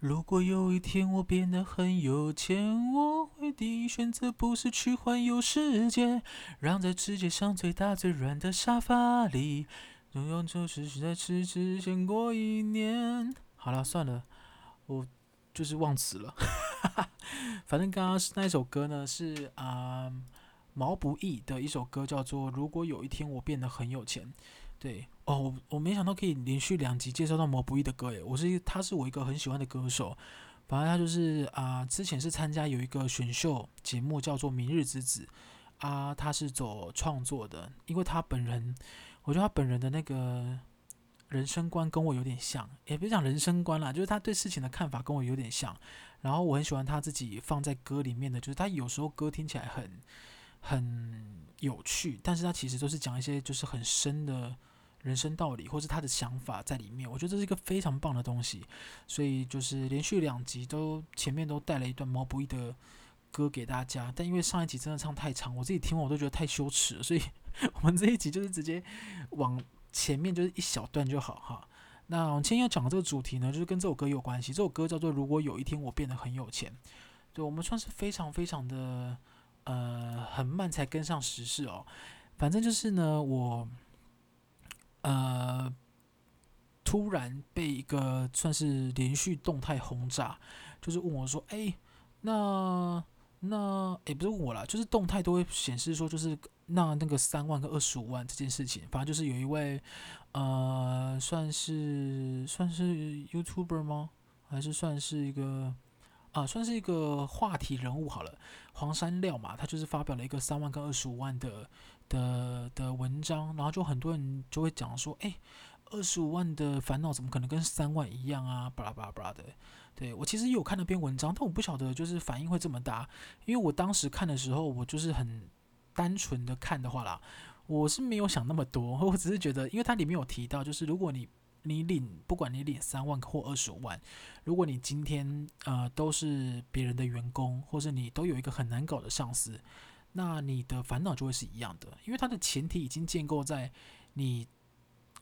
如果有一天我变得很有钱，我会第一选择不是去环游世界，让在世界上最大最软的沙发里，拥有就是在此之前过一年。好了，算了，我就是忘词了。反正刚刚是那首歌呢，是啊、毛不易的一首歌，叫做《如果有一天我变得很有钱》。对哦，我我没想到可以连续两集介绍到毛不易的歌诶，我是他是我一个很喜欢的歌手，反正他就是啊、之前是参加有一个选秀节目叫做《明日之子》啊，他是走创作的，因为他本人，我觉得他本人的那个人生观跟我有点像，也别讲人生观啦，就是他对事情的看法跟我有点像，然后我很喜欢他自己放在歌里面的，就是他有时候歌听起来很很有趣，但是他其实都是讲一些就是很深的。人生道理，或是他的想法在里面，我觉得这是一个非常棒的东西。所以就是连续两集都前面都带了一段毛不易的歌给大家，但因为上一集真的唱太长，我自己听完我都觉得太羞耻了，所以我们这一集就是直接往前面就是一小段就好哈。那我们今天要讲的这个主题呢，就是跟这首歌有关系。这首歌叫做《如果有一天我变得很有钱》，对，我们算是非常非常的呃很慢才跟上时事哦。反正就是呢，我。呃，突然被一个算是连续动态轰炸，就是问我说：“哎，那那也不是问我啦，就是动态都会显示说，就是那那个三万跟二十五万这件事情，反正就是有一位呃，算是算是 YouTuber 吗？还是算是一个啊，算是一个话题人物好了，黄山料嘛，他就是发表了一个三万跟二十五万的。”的的文章，然后就很多人就会讲说，哎，二十五万的烦恼怎么可能跟三万一样啊？巴拉巴拉巴拉的。对，我其实有看那篇文章，但我不晓得就是反应会这么大，因为我当时看的时候，我就是很单纯的看的话啦，我是没有想那么多，我只是觉得，因为它里面有提到，就是如果你你领不管你领三万或二十五万，如果你今天呃都是别人的员工，或是你都有一个很难搞的上司。那你的烦恼就会是一样的，因为它的前提已经建构在你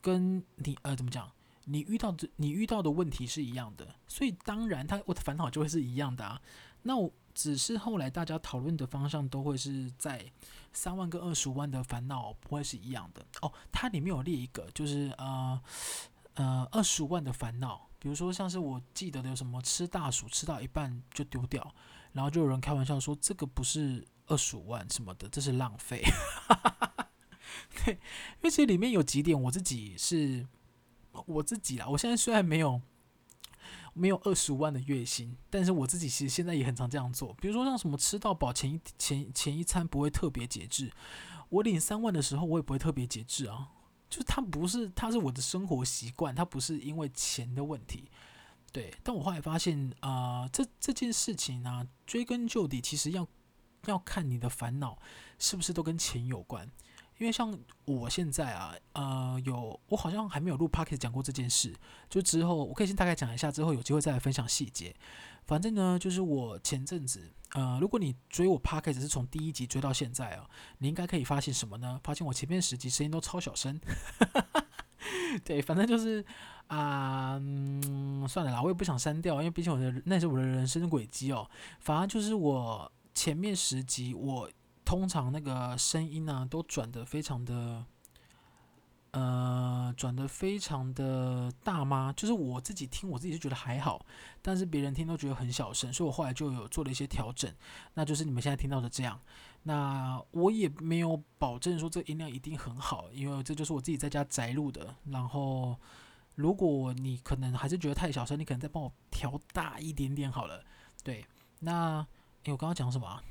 跟你呃怎么讲，你遇到的你遇到的问题是一样的，所以当然他我的烦恼就会是一样的啊。那我只是后来大家讨论的方向都会是在三万跟二十五万的烦恼不会是一样的哦。它里面有列一个，就是呃呃二十五万的烦恼，比如说像是我记得的有什么吃大薯吃到一半就丢掉，然后就有人开玩笑说这个不是。二十五万什么的，这是浪费。对，因为其实里面有几点，我自己是我自己啦。我现在虽然没有没有二十五万的月薪，但是我自己其实现在也很常这样做。比如说像什么吃到饱，前一前前一餐不会特别节制。我领三万的时候，我也不会特别节制啊。就是它不是，它是我的生活习惯，它不是因为钱的问题。对，但我后来发现啊、这这件事情呢、追根究底，其实要。要看你的烦恼是不是都跟钱有关，因为像我现在啊，呃，有我好像还没有录 podcast 讲过这件事，就之后我可以先大概讲一下，之后有机会再来分享细节。反正呢，就是我前阵子，呃，如果你追我 podcast 是从第一集追到现在啊，你应该可以发现什么呢？发现我前面十集声音都超小声。对，反正就是啊、算了啦，我也不想删掉，因为毕竟我的那是我的人生轨迹哦。反而就是我。前面十集我通常那个声音呢、都转得非常的，呃，转得非常的大吗？就是我自己听我自己是觉得还好，但是别人听都觉得很小声，所以我后来就有做了一些调整，那就是你们现在听到的这样。那我也没有保证说这音量一定很好，因为这就是我自己在家宅录的。然后如果你可能还是觉得太小声，你可能再帮我调大一点点好了。对，那。诶，我刚刚讲什么啊？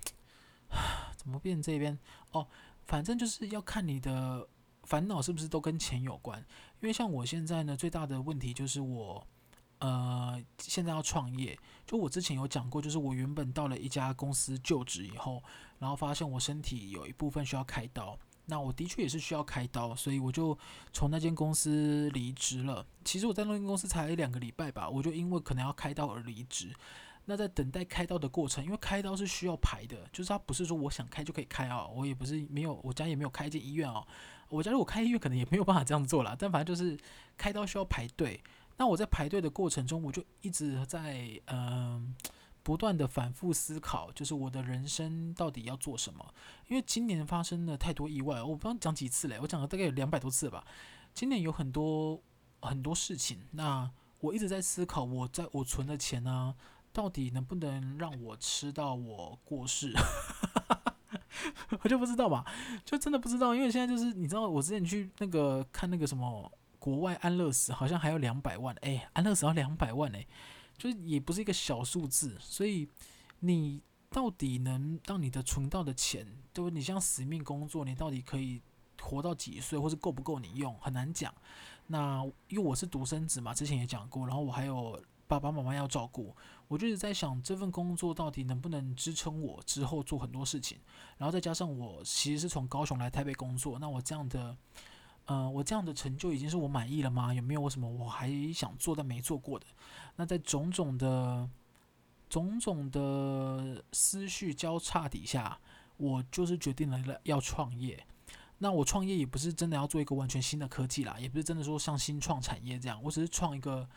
怎么变这边？哦，反正就是要看你的烦恼是不是都跟钱有关。因为像我现在呢，最大的问题就是我，呃，现在要创业。就我之前有讲过，就是我原本到了一家公司就职以后，然后发现我身体有一部分需要开刀。那我的确也是需要开刀，所以我就从那间公司离职了。其实我在那间公司才两个礼拜吧，我就因为可能要开刀而离职。那在等待开刀的过程，因为开刀是需要排的，就是它不是说我想开就可以开啊。我也不是没有，我家也没有开一间医院啊。我家如果开医院，可能也没有办法这样做啦。但反正就是开刀需要排队。那我在排队的过程中，我就一直在嗯、不断的反复思考，就是我的人生到底要做什么？因为今年发生了太多意外，我不知道讲几次嘞，我讲了大概有两百多次吧。今年有很多很多事情，那我一直在思考，我在我存的钱呢、到底能不能让我吃到我过世？我就不知道嘛，就真的不知道，因为现在就是你知道，我之前去那个看那个什么国外安乐死，好像还要两百万，哎，安乐死要两百万哎，就是也不是一个小数字，所以你到底能让你的存到的钱，就你像死命工作，你到底可以活到几岁，或是够不够你用，很难讲。那因为我是独生子嘛，之前也讲过，然后我还有。爸爸妈妈要照顾，我就一直在想这份工作到底能不能支撑我之后做很多事情。然后再加上我其实是从高雄来台北工作，那我这样的，呃，我这样的成就已经是我满意了吗？有没有我什么我还想做但没做过的？那在种种的、种种的思绪交叉底下，我就是决定了要创业。那我创业也不是真的要做一个完全新的科技啦，也不是真的说像新创产业这样，我只是创一个。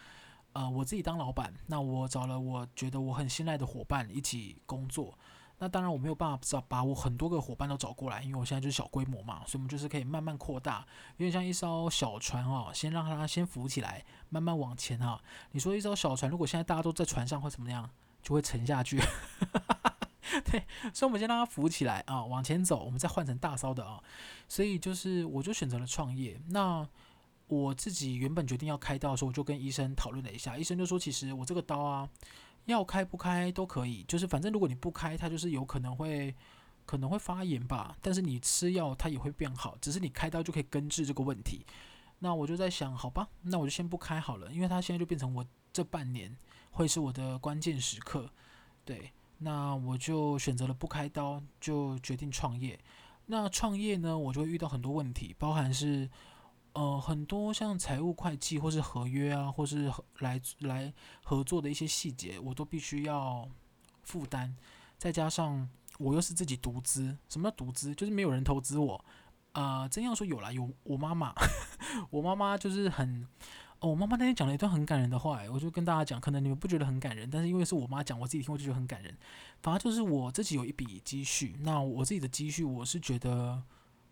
呃，我自己当老板，那我找了我觉得我很信赖的伙伴一起工作。那当然我没有办法找把我很多个伙伴都找过来，因为我现在就是小规模嘛，所以我们就是可以慢慢扩大，有点像一艘小船哦，先让它先浮起来，慢慢往前哈。你说一艘小船，如果现在大家都在船上会怎么样？就会沉下去。对，所以我们先让它浮起来啊，往前走，我们再换成大艘的啊。所以就是我就选择了创业。那。我自己原本决定要开刀的时候，我就跟医生讨论了一下，医生就说，其实我这个刀啊，要开不开都可以，就是反正如果你不开，它就是有可能会可能会发炎吧，但是你吃药它也会变好，只是你开刀就可以根治这个问题。那我就在想，好吧，那我就先不开好了，因为它现在就变成我这半年会是我的关键时刻，对，那我就选择了不开刀，就决定创业。那创业呢，我就会遇到很多问题，包含是。呃，很多像财务会计或是合约啊，或是来来合作的一些细节，我都必须要负担。再加上我又是自己独资，什么叫独资？就是没有人投资我。啊、呃，真要说有啦，有我妈妈，我妈妈就是很，哦，我妈妈那天讲了一段很感人的话，我就跟大家讲，可能你们不觉得很感人，但是因为是我妈讲，我自己听我就觉得很感人。反正就是我自己有一笔积蓄，那我自己的积蓄，我是觉得。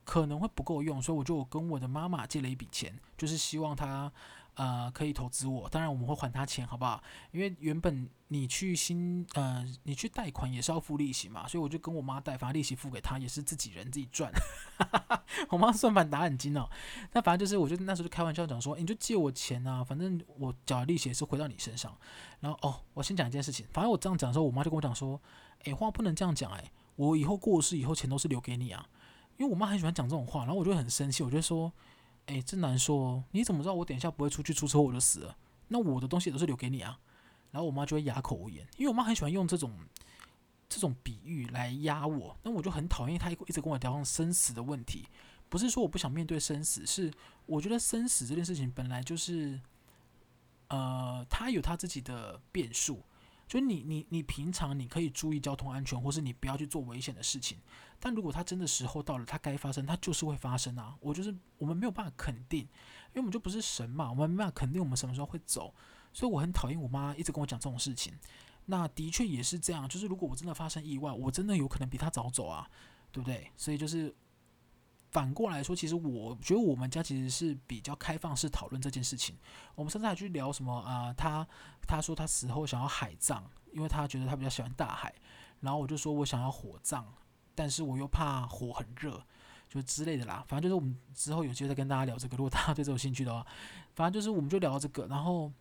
可能会不够用，所以我就跟我的妈妈借了一笔钱，就是希望她呃可以投资我。当然我们会还她钱，好不好？因为原本你去新呃你去贷款也是要付利息嘛，所以我就跟我妈贷，反正利息付给她也是自己人自己赚。我妈算盘打很精哦。那反正就是，我就那时候就开玩笑讲说，你就借我钱啊，反正我缴的利息也是回到你身上。然后哦，我先讲一件事情，反正我这样讲的时候，我妈就跟我讲说，诶，话不能这样讲，诶，我以后过世以后钱都是留给你啊。因为我妈很喜欢讲这种话，然后我就很生气，我就说：“哎，真难说，你怎么知道我等一下不会出去出车祸我就死了？那我的东西都是留给你啊。”然后我妈就会哑口无言，因为我妈很喜欢用这种这种比喻来压我，那我就很讨厌她一直跟我聊生死的问题。不是说我不想面对生死，是我觉得生死这件事情本来就是，呃，它有它自己的变数。就你你你平常你可以注意交通安全，或是你不要去做危险的事情。但如果它真的时候到了，它该发生，它就是会发生啊。我就是我们没有办法肯定，因为我们就不是神嘛，我们没办法肯定我们什么时候会走。所以我很讨厌我妈一直跟我讲这种事情。那的确也是这样，就是如果我真的发生意外，我真的有可能比她早走啊，对不对？所以就是。反过来说，其实我觉得我们家其实是比较开放式讨论这件事情。我们甚至还去聊什么啊、他他说他死后想要海葬，因为他觉得他比较喜欢大海。然后我就说我想要火葬，但是我又怕火很热，就之类的啦。反正就是我们之后有机会再跟大家聊这个。如果大家对这有兴趣的话，反正就是我们就聊这个。然后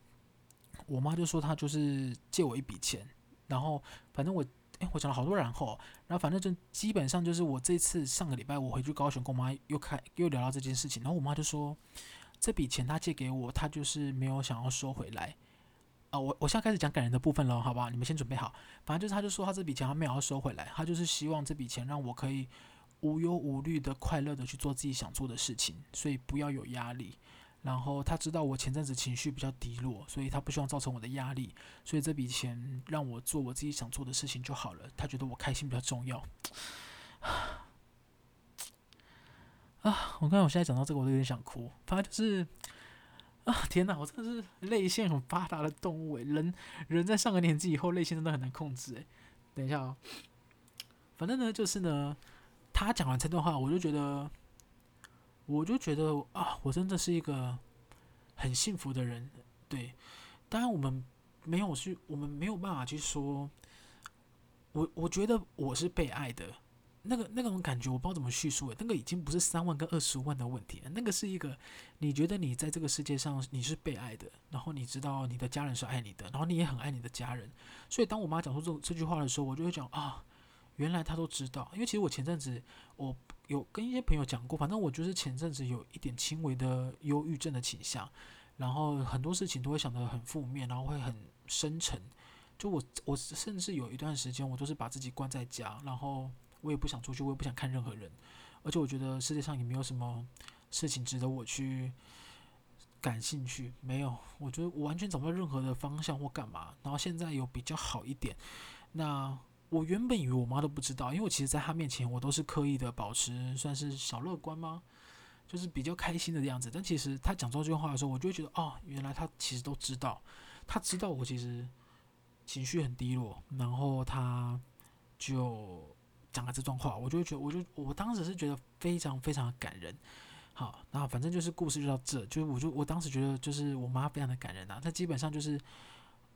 我妈就说她就是借我一笔钱，然后反正我。我讲了好多然后，然后反正就基本上就是我这次上个礼拜我回去高雄跟我妈又开又聊到这件事情，然后我妈就说这笔钱她借给我，她就是没有想要收回来啊。我我现在开始讲感人的部分了，好不好？你们先准备好。反正就是她就说她这笔钱她没有要收回来，她就是希望这笔钱让我可以无忧无虑的快乐的去做自己想做的事情，所以不要有压力。然后他知道我前阵子情绪比较低落，所以他不希望造成我的压力，所以这笔钱让我做我自己想做的事情就好了。他觉得我开心比较重要。啊，我刚才我现在讲到这个，我都有点想哭。反正就是，啊，天哪，我真的是泪腺很发达的动物诶，人人在上个年纪以后，泪腺真的很难控制诶。等一下哦，反正呢，就是呢，他讲完这段话，我就觉得，我就觉得啊，我真的是一个很幸福的人。对，当然我们没有去，我们没有办法去说，我我觉得我是被爱的。那个那种感觉，我不知道怎么叙述诶，那个已经不是三万跟二十万的问题，那个是一个你觉得你在这个世界上你是被爱的，然后你知道你的家人是爱你的，然后你也很爱你的家人。所以当我妈讲出这这句话的时候，我就会讲啊，原来她都知道。因为其实我前阵子我有跟一些朋友讲过，反正我就是前阵子有一点轻微的忧郁症的倾向，然后很多事情都会想得很负面，然后会很深沉。就我我甚至有一段时间，我都是把自己关在家，然后。我也不想出去，我也不想看任何人，而且我觉得世界上也没有什么事情值得我去感兴趣。没有，我觉得我完全找不到任何的方向或干嘛。然后现在有比较好一点。那我原本以为我妈都不知道，因为我其实在她面前我都是刻意的保持算是小乐观吗？就是比较开心的样子。但其实她讲这句话的时候，我就会觉得哦，原来她其实都知道，她知道我其实情绪很低落，然后她就。讲了这段话，我就觉得，我就我当时是觉得非常非常的感人。好，那反正就是故事就到这，就是我就我当时觉得就是我妈非常的感人、啊。她基本上就是，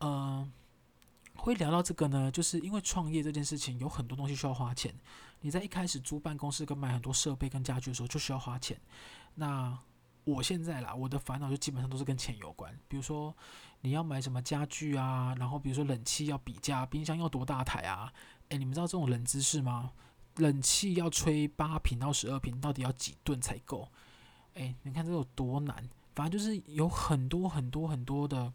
嗯、会聊到这个呢，就是因为创业这件事情有很多东西需要花钱。你在一开始租办公室跟买很多设备跟家具的时候就需要花钱。那我现在啦，我的烦恼就基本上都是跟钱有关。比如说你要买什么家具啊，然后比如说冷气要比价，冰箱要多大台啊？哎，你们知道这种冷知识吗？冷气要吹八平到十二平，到底要几吨才够？哎，你看这有多难？反正就是有很多很多很多的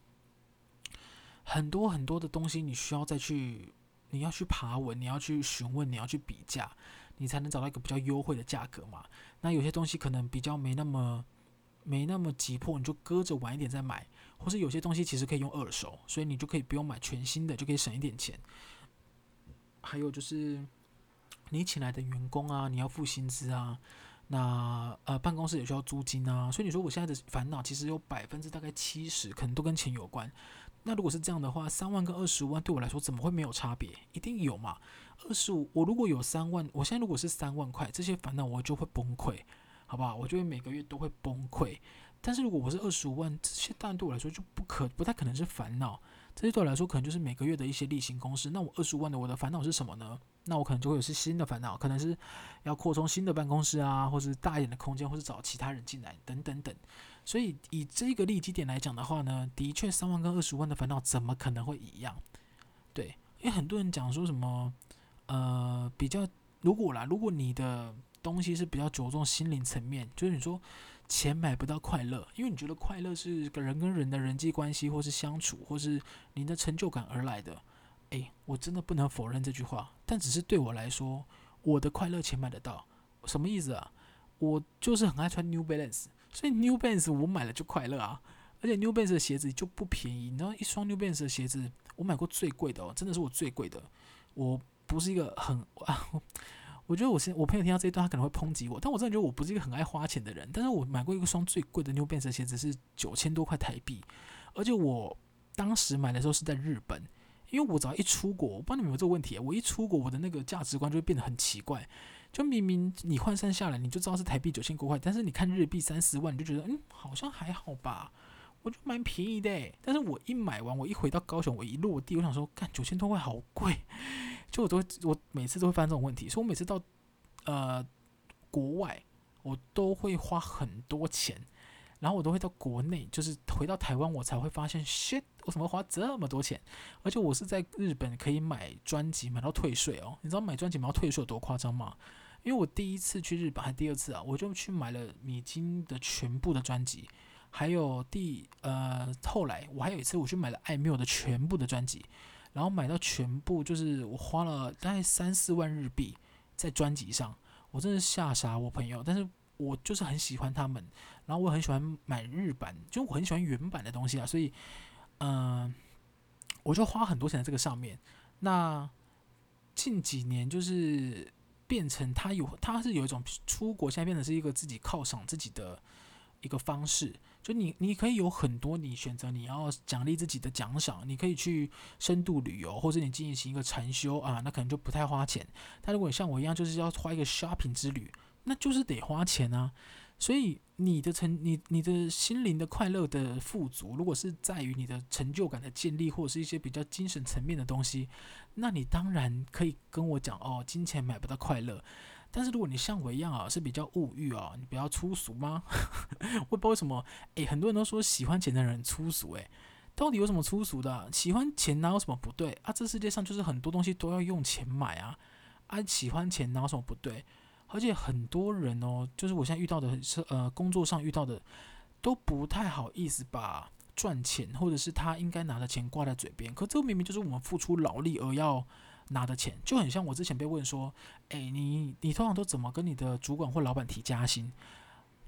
很多很多的东西，你需要再去，你要去爬文，你要去询问，你要去比价，你才能找到一个比较优惠的价格嘛。那有些东西可能比较没那么没那么急迫，你就搁着晚一点再买，或是有些东西其实可以用二手，所以你就可以不用买全新的，就可以省一点钱。还有就是，你请来的员工啊，你要付薪资啊，那呃办公室也需要租金啊，所以你说我现在的烦恼其实有百分之大概七十可能都跟钱有关。那如果是这样的话，三万跟二十五万对我来说怎么会没有差别？一定有嘛？二十五，我如果有三万，我现在如果是三万块，这些烦恼我就会崩溃，好不好？我就会每个月都会崩溃。但是如果我是二十五万，这些当然对我来说就不可不太可能是烦恼。这些对我来说，可能就是每个月的一些例行公事。那我二十五万的，我的烦恼是什么呢？那我可能就会有些新的烦恼，可能是要扩充新的办公室啊，或是大一点的空间，或是找其他人进来，等等等。所以以这个利基点来讲的话呢，的确三万跟二十万的烦恼怎么可能会一样？对，因为很多人讲说什么，呃，比较如果啦，如果你的东西是比较着重心灵层面，就是你说。钱买不到快乐，因为你觉得快乐是人跟人的人际关系，或是相处，或是你的成就感而来的。诶，我真的不能否认这句话，但只是对我来说，我的快乐钱买得到，什么意思啊？我就是很爱穿 New Balance，所以 New Balance 我买了就快乐啊。而且 New Balance 的鞋子就不便宜，你知道一双 New Balance 的鞋子，我买过最贵的哦，真的是我最贵的。我不是一个很啊。我觉得我现我朋友听到这一段，他可能会抨击我，但我真的觉得我不是一个很爱花钱的人。但是我买过一双最贵的 New Balance 鞋子是九千多块台币，而且我当时买的时候是在日本，因为我只要一出国，我不知道你们有这个问题，我一出国我的那个价值观就会变得很奇怪，就明明你换算下来你就知道是台币九千多块，但是你看日币三十万，你就觉得嗯好像还好吧，我就蛮便宜的。但是我一买完，我一回到高雄，我一落地，我想说，干九千多块好贵。就我都，我每次都会发生这种问题，所以我每次到呃国外，我都会花很多钱，然后我都会到国内，就是回到台湾，我才会发现，shit，我怎么花这么多钱？而且我是在日本可以买专辑买到退税哦，你知道买专辑买到退税有多夸张吗？因为我第一次去日本还第二次啊，我就去买了米津的全部的专辑，还有第呃后来我还有一次我去买了爱缪的全部的专辑。然后买到全部，就是我花了大概三四万日币在专辑上，我真的吓傻我朋友。但是我就是很喜欢他们，然后我很喜欢买日版，就我很喜欢原版的东西啊，所以，嗯、我就花很多钱在这个上面。那近几年就是变成他有，他是有一种出国，现在变成是一个自己犒赏自己的，一个方式。就你，你可以有很多你选择，你要奖励自己的奖赏，你可以去深度旅游，或者你进行一个禅修啊，那可能就不太花钱。但如果你像我一样，就是要花一个 shopping 之旅，那就是得花钱啊。所以你的成，你你的心灵的快乐的富足，如果是在于你的成就感的建立，或者是一些比较精神层面的东西，那你当然可以跟我讲哦，金钱买不到快乐。但是如果你像我一样啊，是比较物欲啊，你比较粗俗吗？我不知道为什么，诶，很多人都说喜欢钱的人粗俗，诶，到底有什么粗俗的？喜欢钱哪有什么不对啊？这世界上就是很多东西都要用钱买啊，啊，喜欢钱哪有什么不对？而且很多人哦，就是我现在遇到的是呃，工作上遇到的都不太好意思把赚钱或者是他应该拿的钱挂在嘴边，可这明明就是我们付出劳力而要。拿的钱就很像我之前被问说，哎，你你通常都怎么跟你的主管或老板提加薪？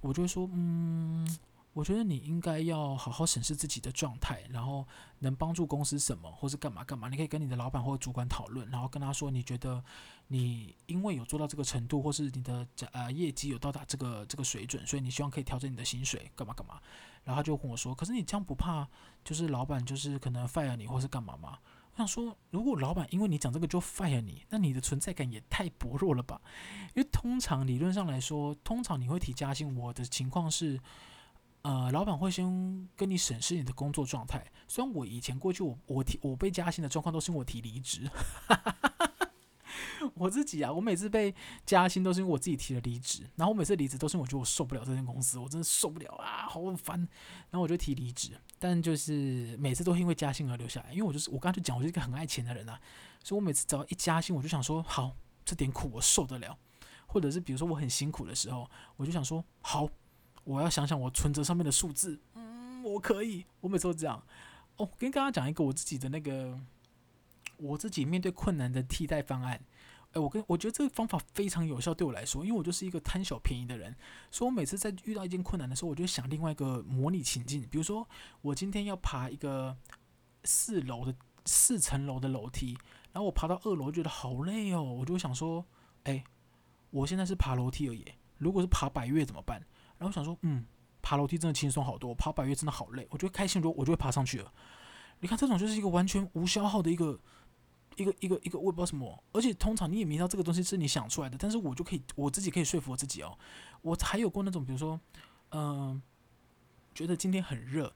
我就会说，嗯，我觉得你应该要好好审视自己的状态，然后能帮助公司什么，或是干嘛干嘛，你可以跟你的老板或主管讨论，然后跟他说，你觉得你因为有做到这个程度，或是你的呃业绩有到达这个这个水准，所以你希望可以调整你的薪水，干嘛干嘛。然后他就跟我说，可是你这样不怕就是老板就是可能 fire 你或是干嘛吗？我想说，如果老板因为你讲这个就 fire 你，那你的存在感也太薄弱了吧？因为通常理论上来说，通常你会提加薪，我的情况是，呃，老板会先跟你审视你的工作状态。虽然我以前过去我我提我被加薪的状况都是因为我提离职。我自己啊，我每次被加薪都是因为我自己提了离职，然后我每次离职都是因为我觉得我受不了这间公司，我真的受不了啊，好烦，然后我就提离职，但就是每次都因为加薪而留下来，因为我就是我刚才就讲，我是一个很爱钱的人啊，所以我每次只要一加薪，我就想说好，这点苦我受得了，或者是比如说我很辛苦的时候，我就想说好，我要想想我存折上面的数字，嗯，我可以，我每次都这样。哦，跟大家讲一个我自己的那个。我自己面对困难的替代方案，诶，我跟我觉得这个方法非常有效，对我来说，因为我就是一个贪小便宜的人，所以我每次在遇到一件困难的时候，我就想另外一个模拟情境，比如说我今天要爬一个四楼的四层楼的楼梯，然后我爬到二楼觉得好累哦，我就想说，诶，我现在是爬楼梯而已，如果是爬百越怎么办？然后我想说，嗯，爬楼梯真的轻松好多，爬百越真的好累，我就开心多，我就会爬上去了。你看，这种就是一个完全无消耗的一个。一个一个一个，我也不知道什么，而且通常你也明知道这个东西是你想出来的，但是我就可以我自己可以说服我自己哦。我还有过那种，比如说，嗯、呃，觉得今天很热，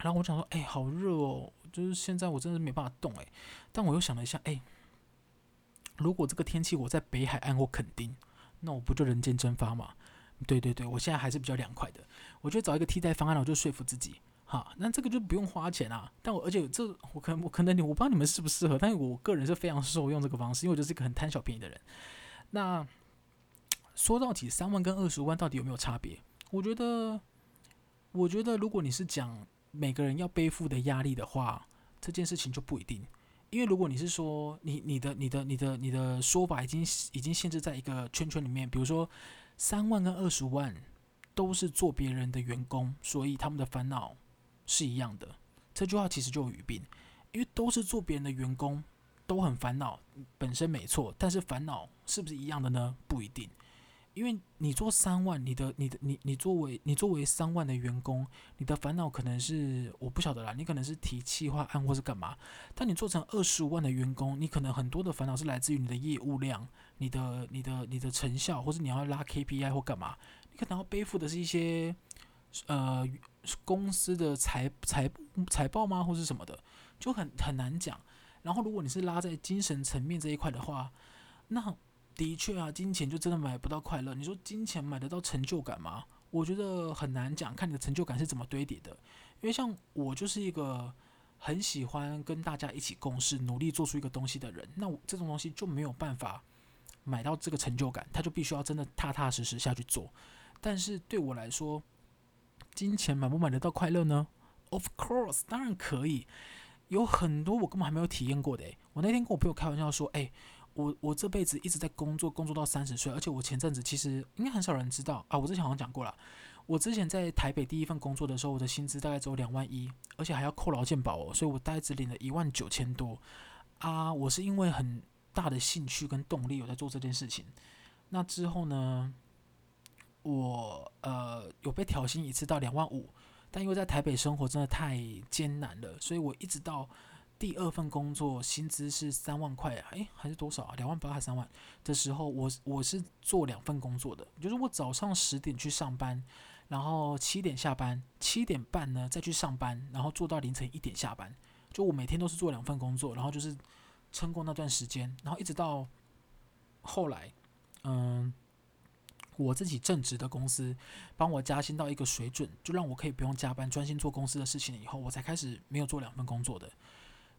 然后我想说，哎，好热哦，就是现在我真的没办法动哎。但我又想了一下，哎，如果这个天气我在北海岸或垦丁，那我不就人间蒸发吗？对对对，我现在还是比较凉快的。我就找一个替代方案，我就说服自己。好，那这个就不用花钱啊。但我而且这我可能我可能你我不知道你们适不适合，但是我个人是非常受用这个方式，因为我就是一个很贪小便宜的人。那说到底，三万跟二十万到底有没有差别？我觉得，我觉得如果你是讲每个人要背负的压力的话，这件事情就不一定。因为如果你是说你你的你的你的你的说法已经已经限制在一个圈圈里面，比如说三万跟二十万都是做别人的员工，所以他们的烦恼。是一样的，这句话其实就有语病，因为都是做别人的员工，都很烦恼，本身没错，但是烦恼是不是一样的呢？不一定，因为你做三万，你的、你的、你、你作为你作为三万的员工，你的烦恼可能是我不晓得啦，你可能是提企划案或是干嘛，但你做成二十五万的员工，你可能很多的烦恼是来自于你的业务量、你的、你的、你的成效，或是你要拉 KPI 或干嘛，你可能要背负的是一些，呃。公司的财财财报吗，或是什么的，就很很难讲。然后，如果你是拉在精神层面这一块的话，那的确啊，金钱就真的买不到快乐。你说金钱买得到成就感吗？我觉得很难讲，看你的成就感是怎么堆叠的。因为像我就是一个很喜欢跟大家一起共事，努力做出一个东西的人，那我这种东西就没有办法买到这个成就感，他就必须要真的踏踏实实下去做。但是对我来说，金钱买不买得到快乐呢？Of course，当然可以。有很多我根本还没有体验过的。诶，我那天跟我朋友开玩笑说：“诶，我我这辈子一直在工作，工作到三十岁，而且我前阵子其实应该很少人知道啊。我之前好像讲过了，我之前在台北第一份工作的时候，我的薪资大概只有两万一，而且还要扣劳健保哦，所以我大概只领了一万九千多啊。我是因为很大的兴趣跟动力有在做这件事情。那之后呢？我呃有被调薪一次到两万五，但因为在台北生活真的太艰难了，所以我一直到第二份工作薪资是三万块，哎，还是多少啊？两万八还是三万的时候，我我是做两份工作的，就是我早上十点去上班，然后七点下班，七点半呢再去上班，然后做到凌晨一点下班，就我每天都是做两份工作，然后就是撑过那段时间，然后一直到后来，嗯。我自己正职的公司帮我加薪到一个水准，就让我可以不用加班，专心做公司的事情以后，我才开始没有做两份工作的。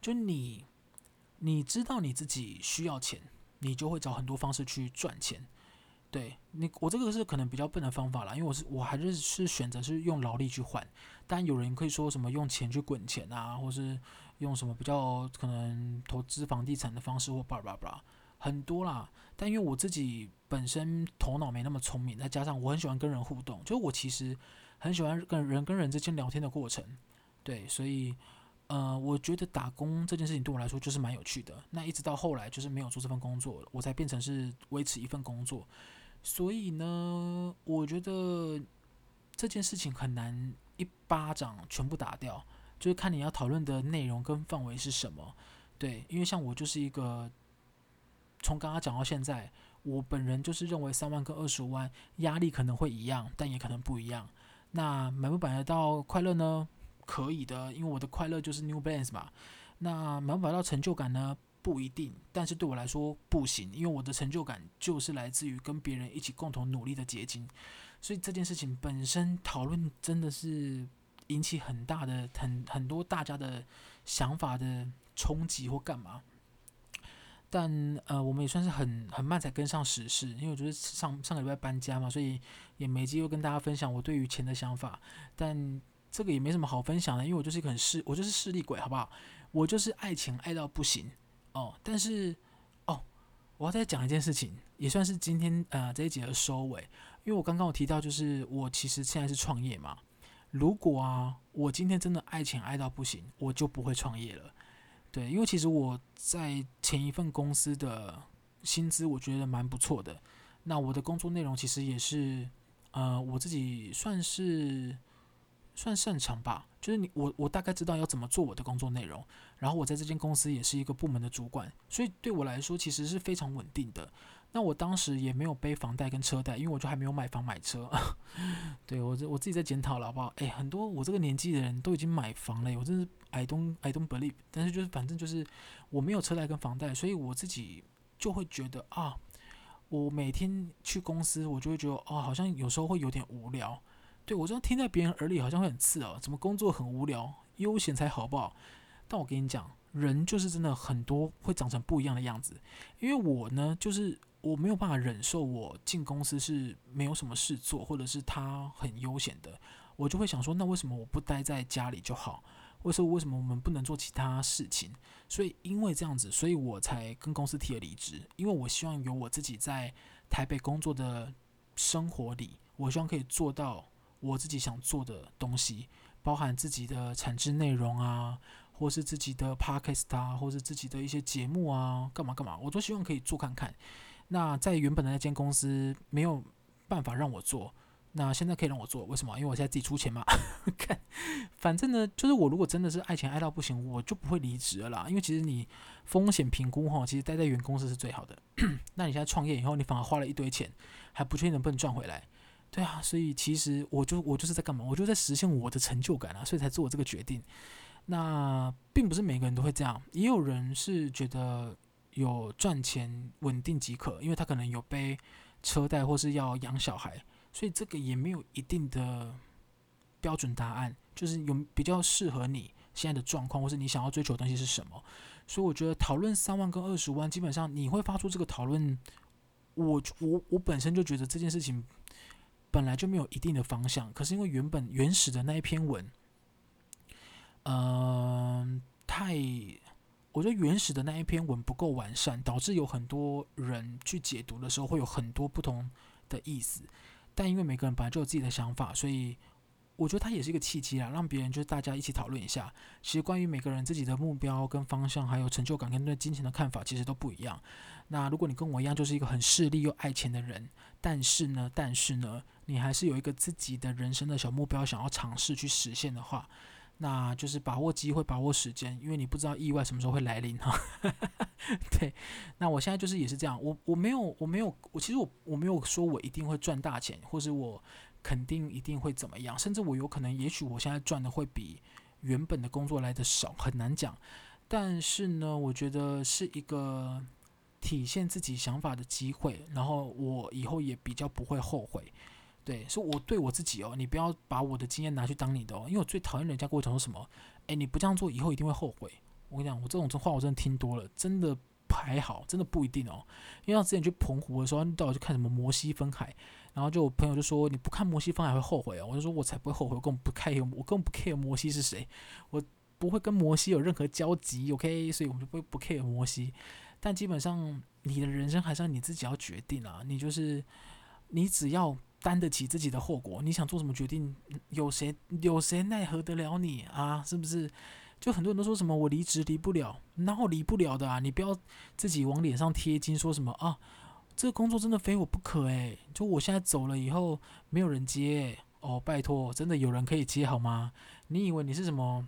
就你，你知道你自己需要钱，你就会找很多方式去赚钱。对你，我这个是可能比较笨的方法啦，因为我是我还是是选择是用劳力去换。当然有人可以说什么用钱去滚钱啊，或是用什么比较可能投资房地产的方式或巴拉巴拉。很多啦，但因为我自己本身头脑没那么聪明，再加上我很喜欢跟人互动，就我其实很喜欢跟人跟人之间聊天的过程，对，所以呃，我觉得打工这件事情对我来说就是蛮有趣的。那一直到后来就是没有做这份工作，我才变成是维持一份工作。所以呢，我觉得这件事情很难一巴掌全部打掉，就是看你要讨论的内容跟范围是什么。对，因为像我就是一个。从刚刚讲到现在，我本人就是认为三万跟二十五万压力可能会一样，但也可能不一样。那买不买得到快乐呢？可以的，因为我的快乐就是 New Balance 嘛。那买不买到成就感呢？不一定，但是对我来说不行，因为我的成就感就是来自于跟别人一起共同努力的结晶。所以这件事情本身讨论真的是引起很大的、很很多大家的想法的冲击或干嘛。但呃，我们也算是很很慢才跟上时事，因为我觉得上上个礼拜搬家嘛，所以也没机会跟大家分享我对于钱的想法。但这个也没什么好分享的，因为我就是一个很势，我就是势利鬼，好不好？我就是爱钱爱到不行哦。但是哦，我要再讲一件事情，也算是今天呃这一节的收尾，因为我刚刚有提到，就是我其实现在是创业嘛。如果啊，我今天真的爱钱爱到不行，我就不会创业了。对，因为其实我在前一份公司的薪资，我觉得蛮不错的。那我的工作内容其实也是，呃，我自己算是算擅长吧。就是你我我大概知道要怎么做我的工作内容。然后我在这间公司也是一个部门的主管，所以对我来说其实是非常稳定的。那我当时也没有背房贷跟车贷，因为我就还没有买房买车。对，我我自己在检讨了，好不好？诶，很多我这个年纪的人都已经买房了，我真是 I don't I don't believe。但是就是反正就是我没有车贷跟房贷，所以我自己就会觉得啊，我每天去公司，我就会觉得啊，好像有时候会有点无聊。对，我这样听在别人耳里好像会很刺耳，怎么工作很无聊，悠闲才好不好？但我跟你讲，人就是真的很多会长成不一样的样子，因为我呢就是。我没有办法忍受我进公司是没有什么事做，或者是他很悠闲的，我就会想说，那为什么我不待在家里就好？为什么为什么我们不能做其他事情？所以因为这样子，所以我才跟公司提了离职，因为我希望有我自己在台北工作的生活里，我希望可以做到我自己想做的东西，包含自己的产制内容啊，或是自己的 podcast 啊，或是自己的一些节目啊，干嘛干嘛，我都希望可以做看看。那在原本的那间公司没有办法让我做，那现在可以让我做，为什么？因为我现在自己出钱嘛。看，反正呢，就是我如果真的是爱钱爱到不行，我就不会离职了啦。因为其实你风险评估哈，其实待在原公司是最好的。那你现在创业以后，你反而花了一堆钱，还不确定能不能赚回来。对啊，所以其实我就我就是在干嘛？我就在实现我的成就感啊，所以才做这个决定。那并不是每个人都会这样，也有人是觉得。有赚钱稳定即可，因为他可能有背车贷或是要养小孩，所以这个也没有一定的标准答案，就是有比较适合你现在的状况，或是你想要追求的东西是什么。所以我觉得讨论三万跟二十万，基本上你会发出这个讨论，我我我本身就觉得这件事情本来就没有一定的方向，可是因为原本原始的那一篇文，嗯、太。我觉得原始的那一篇文不够完善，导致有很多人去解读的时候会有很多不同的意思。但因为每个人本来就有自己的想法，所以我觉得它也是一个契机啦，让别人就是大家一起讨论一下。其实关于每个人自己的目标跟方向，还有成就感跟对金钱的看法，其实都不一样。那如果你跟我一样，就是一个很势利又爱钱的人，但是呢，但是呢，你还是有一个自己的人生的小目标，想要尝试去实现的话，那就是把握机会，把握时间，因为你不知道意外什么时候会来临哈。对，那我现在就是也是这样，我我没有我没有我其实我我没有说我一定会赚大钱，或是我。肯定一定会怎么样，甚至我有可能，也许我现在赚的会比原本的工作来的少，很难讲。但是呢，我觉得是一个体现自己想法的机会，然后我以后也比较不会后悔。对，是我对我自己哦，你不要把我的经验拿去当你的哦，因为我最讨厌人家跟我讲说什么，诶，你不这样做，以后一定会后悔。我跟你讲，我这种真话我真的听多了，真的还好，真的不一定哦。因为我之前去澎湖的时候，你到底去看什么摩西分海。然后就我朋友就说，你不看摩西方还会后悔哦，我就说我才不会后悔，我根本不 care，我根本不 care 摩西是谁，我不会跟摩西有任何交集，OK，所以我们就不不 care 摩西。但基本上你的人生还是要你自己要决定啊，你就是你只要担得起自己的后果，你想做什么决定，有谁有谁奈何得了你啊？是不是？就很多人都说什么我离职离不了，然后离不了的啊，你不要自己往脸上贴金，说什么啊？这个工作真的非我不可诶，就我现在走了以后没有人接哦，拜托，真的有人可以接好吗？你以为你是什么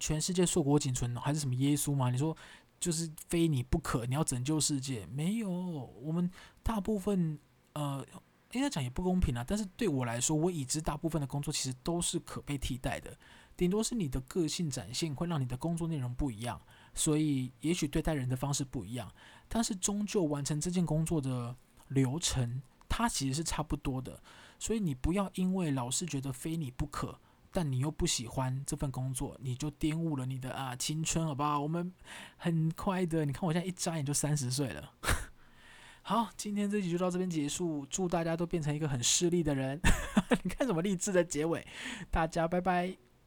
全世界硕果仅存还是什么耶稣吗？你说就是非你不可，你要拯救世界？没有，我们大部分呃应该讲也不公平啊。但是对我来说，我已知大部分的工作其实都是可被替代的，顶多是你的个性展现会让你的工作内容不一样。所以，也许对待人的方式不一样，但是终究完成这件工作的流程，它其实是差不多的。所以你不要因为老是觉得非你不可，但你又不喜欢这份工作，你就玷污了你的啊青春，好不好？我们很快的，你看我现在一眨眼就三十岁了。好，今天这集就到这边结束，祝大家都变成一个很势利的人。你看什么励志的结尾？大家拜拜。